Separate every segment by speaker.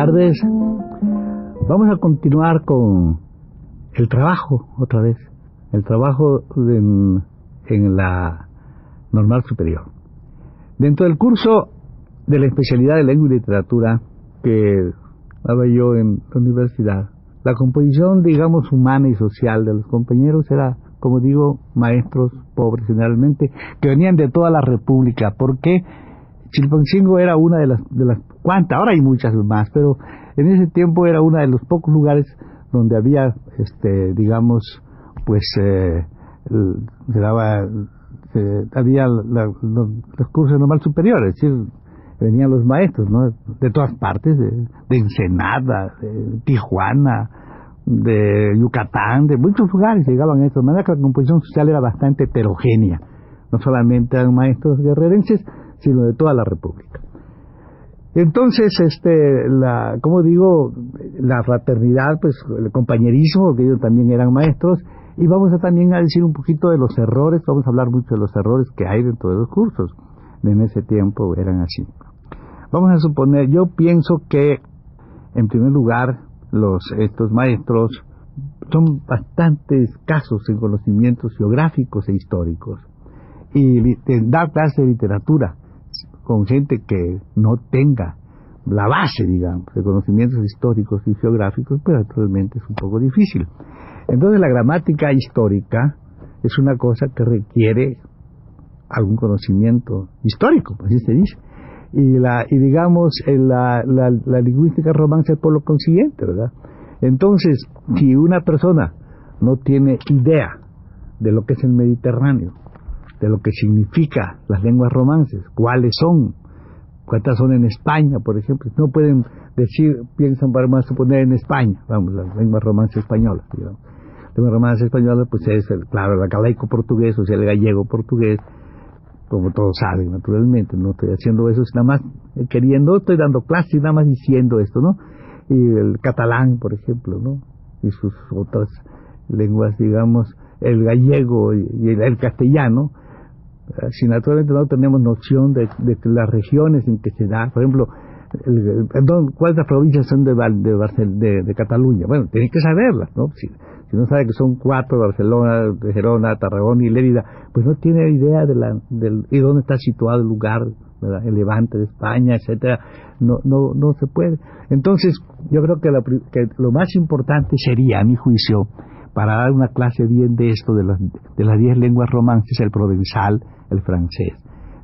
Speaker 1: Tardes. Vamos a continuar con el trabajo otra vez, el trabajo en, en la normal superior. Dentro del curso de la especialidad de lengua y literatura que daba yo en la universidad, la composición, digamos, humana y social de los compañeros era, como digo, maestros pobres generalmente, que venían de toda la República, porque Chilpancingo era una de las, de las cuantas, ahora hay muchas más, pero en ese tiempo era uno de los pocos lugares donde había, este, digamos, pues, eh, se daba, había los, los cursos normal superiores, es decir, venían los maestros, ¿no? De todas partes, de, Ensenada, de Tijuana, de Yucatán, de muchos lugares llegaban estos. De manera que la composición social era bastante heterogénea. No solamente eran maestros guerrerenses, sino de toda la República. Entonces, este, la, como digo, la fraternidad, pues el compañerismo, porque ellos también eran maestros, y vamos a también a decir un poquito de los errores, vamos a hablar mucho de los errores que hay dentro de los cursos. En ese tiempo eran así. Vamos a suponer, yo pienso que, en primer lugar, los estos maestros son bastante escasos en conocimientos geográficos e históricos. Y dar clase de literatura con gente que no tenga la base, digamos, de conocimientos históricos y geográficos, pues actualmente es un poco difícil. Entonces la gramática histórica es una cosa que requiere algún conocimiento histórico, así se dice y la y digamos la, la, la lingüística romance por lo consiguiente, ¿verdad? Entonces, si una persona no tiene idea de lo que es el Mediterráneo, de lo que significa las lenguas romances, cuáles son, cuántas son en España, por ejemplo, no pueden decir, piensan para más suponer en España, vamos, las lenguas romances españolas, digamos. Las lenguas romances españolas, pues es, el, claro, el galaico portugués, o sea, el gallego portugués, como todos saben, naturalmente, no estoy haciendo eso, nada más eh, queriendo, estoy dando clases, nada más diciendo esto, ¿no? Y el catalán, por ejemplo, ¿no? Y sus otras lenguas, digamos, el gallego y el, castellano, si naturalmente no tenemos noción de, de, las regiones en que se da, por ejemplo, el, ¿cuántas provincias son de, de, de, Cataluña? Bueno, tienen que saberlas, ¿no? Si, no sabe que son cuatro, Barcelona, Gerona, Tarragona y Lérida, pues no tiene idea de la, del, dónde está situado el lugar, el levante de España, etcétera, no, no, no se puede. Entonces, yo creo que, que lo más importante sería, a mi juicio, para dar una clase bien de esto, de las, de las diez lenguas romances, el provenzal, el francés,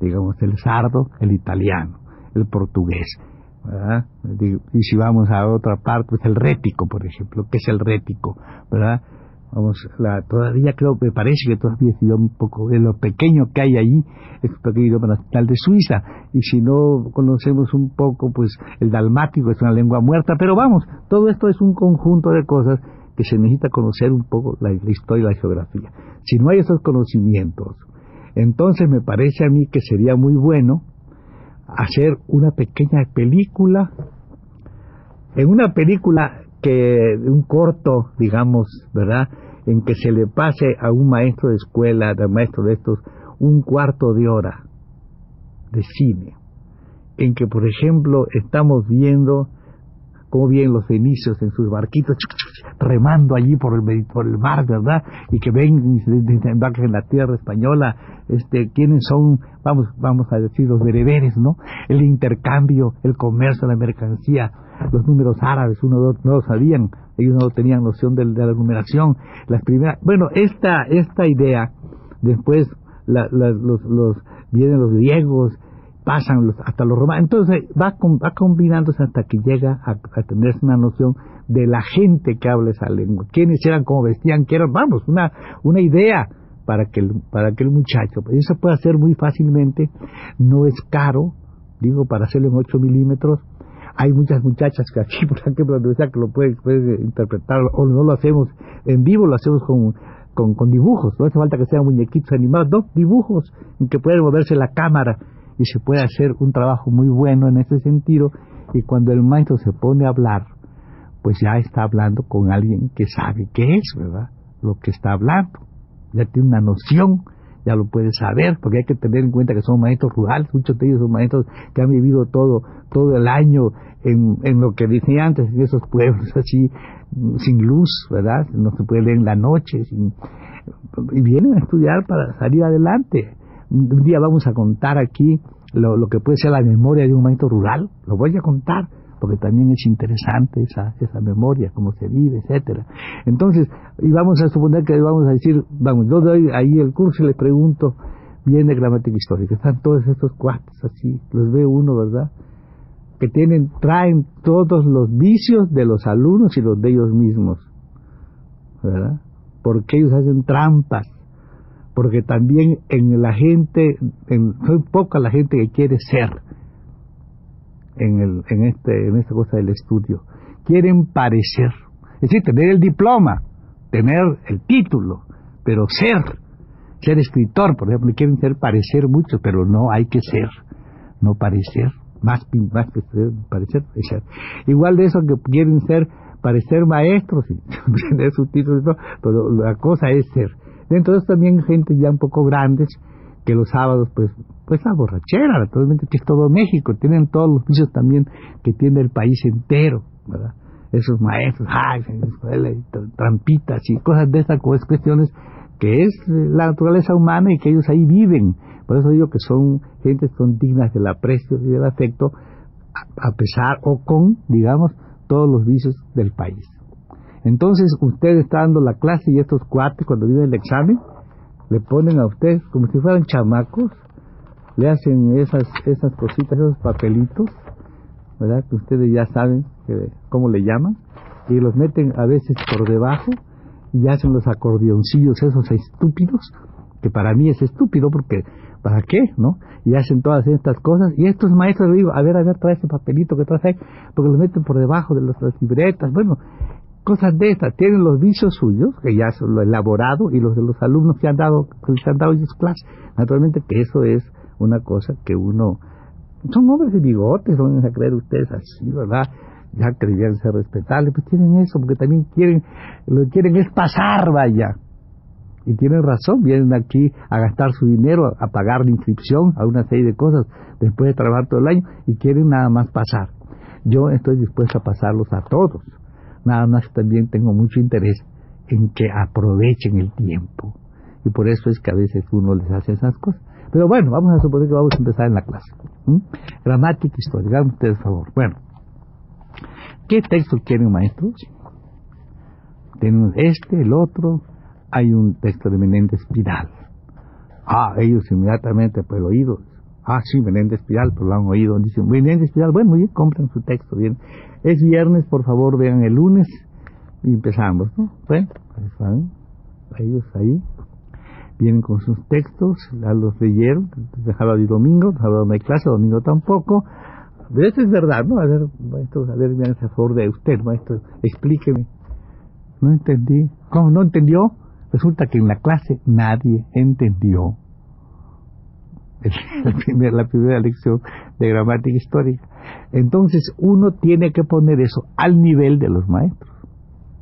Speaker 1: digamos, el sardo, el italiano, el portugués, ¿verdad? Y si vamos a otra parte, pues el rético, por ejemplo, ¿qué es el rético? ¿Verdad? Vamos, la, todavía creo, me parece que todavía es un poco, de lo pequeño que hay allí, es un pequeño idioma nacional de Suiza, y si no conocemos un poco, pues el dalmático es una lengua muerta, pero vamos, todo esto es un conjunto de cosas que se necesita conocer un poco la, la historia y la geografía. Si no hay esos conocimientos, entonces me parece a mí que sería muy bueno hacer una pequeña película, en una película que, un corto, digamos, ¿verdad? En que se le pase a un maestro de escuela, de maestro de estos, un cuarto de hora de cine, en que, por ejemplo, estamos viendo cómo vienen los fenicios en sus barquitos, remando allí por el, mar, ¿verdad? Y que ven desembarcan en la tierra española, este, quiénes son, vamos, vamos a decir, los bereberes, ¿no? El intercambio, el comercio, la mercancía, los números árabes, uno no lo sabían, ellos no tenían noción de, la numeración, las primeras, bueno, esta, esta idea, después los, los, vienen los griegos, pasan los, hasta los romanos. Entonces va, va combinándose hasta que llega a, tener una noción de la gente que habla esa lengua, quiénes eran, cómo vestían, qué eran, vamos, una, una idea para que, el, para que el muchacho, pues eso puede hacer muy fácilmente, no es caro, digo, para hacerlo en 8 milímetros, hay muchas muchachas que aquí, por ejemplo, que lo pueden puede interpretar, o no lo hacemos en vivo, lo hacemos con, con, con, dibujos, no hace falta que sean muñequitos animados, dos dibujos en que puede moverse la cámara y se puede hacer un trabajo muy bueno en ese sentido, y cuando el maestro se pone a hablar, pues ya está hablando con alguien que sabe qué es, ¿verdad? Lo que está hablando ya tiene una noción, ya lo puede saber, porque hay que tener en cuenta que son maestros rurales, muchos de ellos son maestros que han vivido todo, todo el año en, en lo que decía antes, en esos pueblos así, sin luz, ¿verdad? No se puede leer en la noche, y vienen a estudiar para salir adelante. Un día vamos a contar aquí lo, que puede ser la memoria de un maestro rural, lo voy a contar porque también es interesante esa, esa memoria, cómo se vive, etcétera. Entonces, y vamos a suponer que vamos a decir, vamos, yo doy ahí el curso y le pregunto, viene gramática histórica, están todos estos cuates así, los ve uno, ¿verdad? Que tienen, traen todos los vicios de los alumnos y los de ellos mismos, ¿verdad? Porque ellos hacen trampas, porque también en la gente, en, soy poca la gente que quiere ser, en, el, en, este, en esta cosa del estudio. Quieren parecer, es decir, tener el diploma, tener el título, pero ser, ser escritor, por ejemplo, quieren ser parecer mucho, pero no hay que ser, no parecer, más, más que ser, parecer. Igual de eso que quieren ser, parecer maestros, y tener su título, pero la cosa es ser. Eso también gente ya un poco grandes, que los sábados, pues, pues la borrachera, naturalmente, que es todo México, tienen todos los vicios también que tiene el país entero, ¿verdad? Esos maestros, ay, trampitas y cosas de esas cuestiones que es la naturaleza humana y que ellos ahí viven. Por eso digo que son gente son dignas del aprecio y del afecto, a pesar o con, digamos, todos los vicios del país. Entonces, usted está dando la clase y estos cuates, cuando viene el examen, le ponen a usted como si fueran chamacos, le hacen esas, esas cositas, esos papelitos, ¿verdad? Que ustedes ya saben cómo le llaman, y los meten a veces por debajo y hacen los acordeoncillos esos estúpidos, que para mí es estúpido porque ¿para qué? ¿no? Y hacen todas estas cosas, y estos maestros le digo, a ver, a ver, trae ese papelito que traes ahí, porque los meten por debajo de las libretas, bueno, cosas de estas, tienen los vicios suyos, que ya son lo elaborado, y los de los alumnos que han dado, que han dado clases. Naturalmente que eso es una cosa que uno, son hombres de bigotes, van a creer ustedes así, ¿verdad? Ya creían ser respetables, pues tienen eso, porque también quieren, lo que quieren es pasar, vaya. Y tienen razón, vienen aquí a gastar su dinero, a pagar la inscripción, a una serie de cosas, después de trabajar todo el año, y quieren nada más pasar. Yo estoy dispuesto a pasarlos a todos nada más también tengo mucho interés en que aprovechen el tiempo. Y por eso es que a veces uno les hace esas cosas. Pero bueno, vamos a suponer que vamos a empezar en la clase. Gramática histórica, hagan ustedes favor. Bueno, ¿qué texto quieren maestros? Tenemos este, el otro, hay un texto de Menéndez Pidal. Ah, ellos inmediatamente por el oído. Ah, sí, Menéndez Pidal, pero lo han oído. Dicen, Menéndez Pidal, bueno, bien, compran su texto, bien. Es viernes, por favor, vean el lunes y empezamos, ¿no? Bueno, están ellos ahí, vienen con sus textos, ya los leyeron, de sábado y domingo, sábado no hay clase, domingo tampoco. Pero eso es verdad, ¿no? A ver, maestro, a ver, a favor de usted, maestro, explíqueme. No entendí. ¿Cómo no entendió? Resulta que en la clase nadie entendió la primera lección de gramática histórica. Entonces uno tiene que poner eso al nivel de los maestros.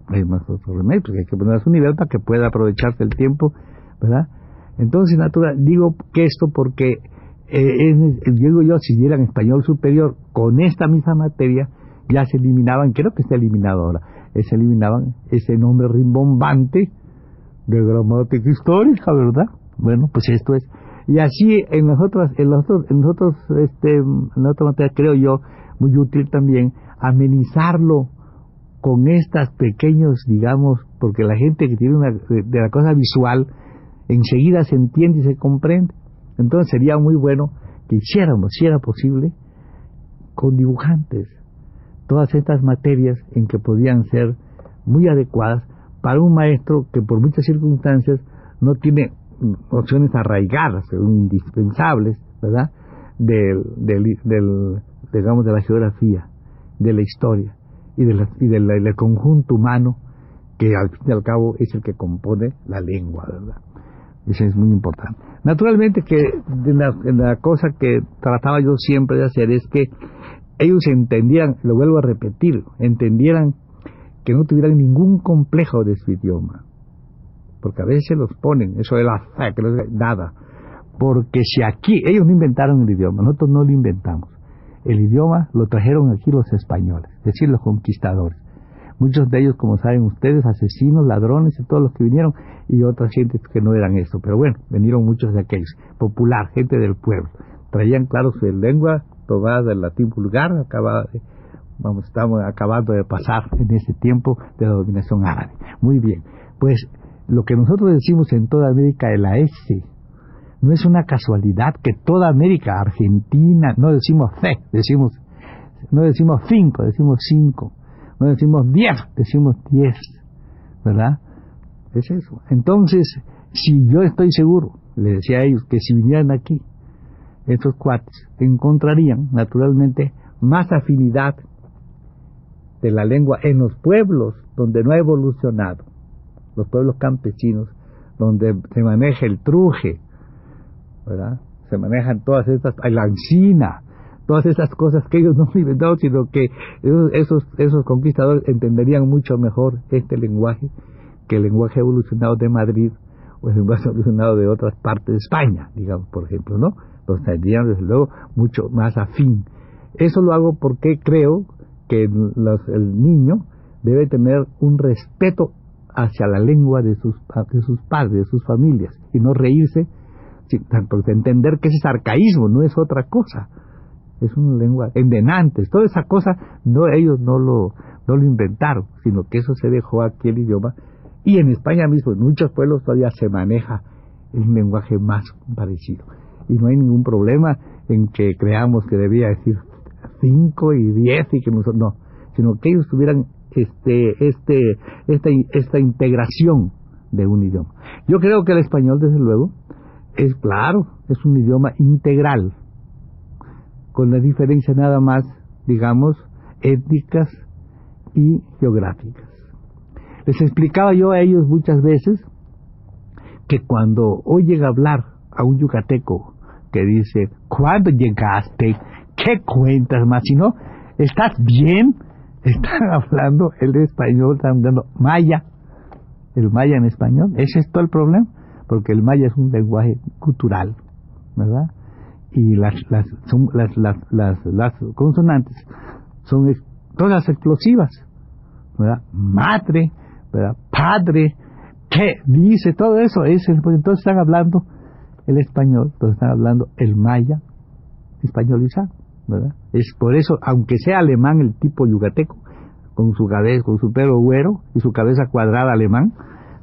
Speaker 1: Hay más otro remedio, porque hay que poner a su nivel para que pueda aprovecharse el tiempo, ¿verdad? Entonces, natural, digo que esto porque eh, digo yo, si dieran español superior con esta misma materia, ya se eliminaban, creo que está eliminado ahora, eh, se eliminaban ese nombre rimbombante de gramática histórica, ¿verdad? Bueno, pues esto es y así en nosotros, en nosotros, en nosotros, este, en otra materia creo yo, muy útil también, amenizarlo con estas pequeños, digamos, porque la gente que tiene una, de la cosa visual, enseguida se entiende y se comprende. Entonces sería muy bueno que hiciéramos, si era posible, con dibujantes, todas estas materias en que podían ser muy adecuadas para un maestro que por muchas circunstancias no tiene nociones arraigadas, indispensables, ¿verdad? Del, del, digamos, de la geografía, de la historia y, de y del, conjunto humano que al fin y al cabo es el que compone la lengua, ¿verdad? Eso es muy importante. Naturalmente que la cosa que trataba yo siempre de hacer es que ellos entendieran, lo vuelvo a repetir, entendieran que no tuvieran ningún complejo de su idioma. Porque a veces los ponen, eso de la que no es nada. Porque si aquí, ellos no inventaron el idioma, nosotros no lo inventamos. El idioma lo trajeron aquí los españoles, es decir, los conquistadores. Muchos de ellos, como saben ustedes, asesinos, ladrones y todos los que vinieron, y otras gentes que no eran eso. Pero bueno, vinieron muchos de aquellos, popular, gente del pueblo. Traían, claro, su lengua tomada del latín vulgar, acabada de, vamos, estamos acabando de pasar en ese tiempo de la dominación árabe. Muy bien, pues lo que nosotros decimos en toda América de la S, no es una casualidad que toda América, Argentina, no decimos C, decimos, no decimos cinco, decimos cinco, no decimos diez, decimos diez, ¿verdad? Es eso. Entonces, si yo estoy seguro, le decía a ellos, que si vinieran aquí, estos cuates encontrarían naturalmente más afinidad de la lengua en los pueblos donde no ha evolucionado, los pueblos campesinos, donde se maneja el truje, ¿verdad? Se manejan todas estas, la encina, todas esas cosas que ellos no han inventado, sino que esos, esos conquistadores entenderían mucho mejor este lenguaje que el lenguaje evolucionado de Madrid o el lenguaje evolucionado de otras partes de España, digamos, por ejemplo, ¿no? Entonces tendrían, desde luego, mucho más afín. Eso lo hago porque creo que el niño debe tener un respeto hacia la lengua de sus, de sus padres, de sus familias, y no reírse, porque entender que ese es arcaísmo, no es otra cosa. Es una lengua endenantes, toda esa cosa no ellos no lo no lo inventaron, sino que eso se dejó aquí el idioma y en España mismo, en muchos pueblos todavía se maneja el lenguaje más parecido. Y no hay ningún problema en que creamos que debía decir cinco y diez y que nosotros no, sino que ellos tuvieran este, este, esta, esta integración de un idioma. Yo creo que el español, desde luego, es claro, es un idioma integral, con la diferencia nada más, digamos, étnicas y geográficas. Les explicaba yo a ellos muchas veces que cuando oyen hablar a un yucateco que dice, ¿cuándo llegaste? ¿Qué cuentas más? Si no, ¿estás bien? Están hablando el español, están hablando maya, el maya en español. Ese es todo el problema, porque el maya es un lenguaje cultural, ¿verdad? Y las, las, las, las, las, las consonantes son todas explosivas, ¿verdad? Madre, ¿verdad? Padre, ¿qué dice? Todo eso es entonces están hablando el español, entonces están hablando el maya españolizado, ¿verdad? Es por eso, aunque sea alemán el tipo yucateco, con su cabeza, con su pelo güero y su cabeza cuadrada alemán,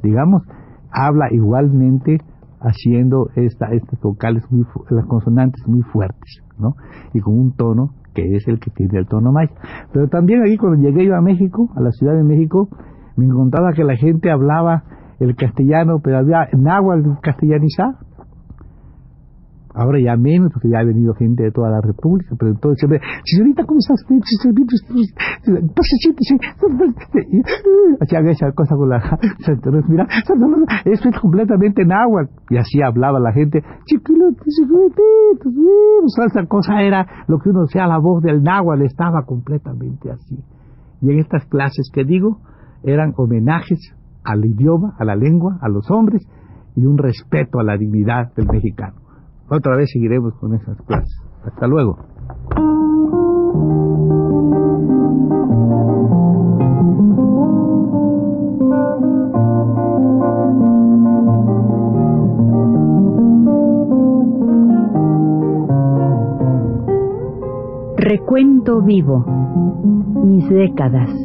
Speaker 1: digamos, habla igualmente haciendo esta, estas vocales, muy, las consonantes muy fuertes, ¿no? Y con un tono que es el que tiene el tono maya. Pero también aquí cuando llegué yo a México, a la Ciudad de México, me encontraba que la gente hablaba el castellano, pero había náhuatl castellanizado. Ahora ya menos, porque ya ha venido gente de toda la República, pero entonces siempre, señorita, ¿cómo estás? Hacían esa cosa con la mira, eso es completamente náhuatl. Y así hablaba la gente, esa cosa era lo que uno sea la voz del náhuatl, estaba completamente así. Y en estas clases que digo, eran homenajes al idioma, a la lengua, a los hombres y un respeto a la dignidad del mexicano. Otra vez seguiremos con esas clases. Hasta luego.
Speaker 2: Recuento vivo. Mis décadas.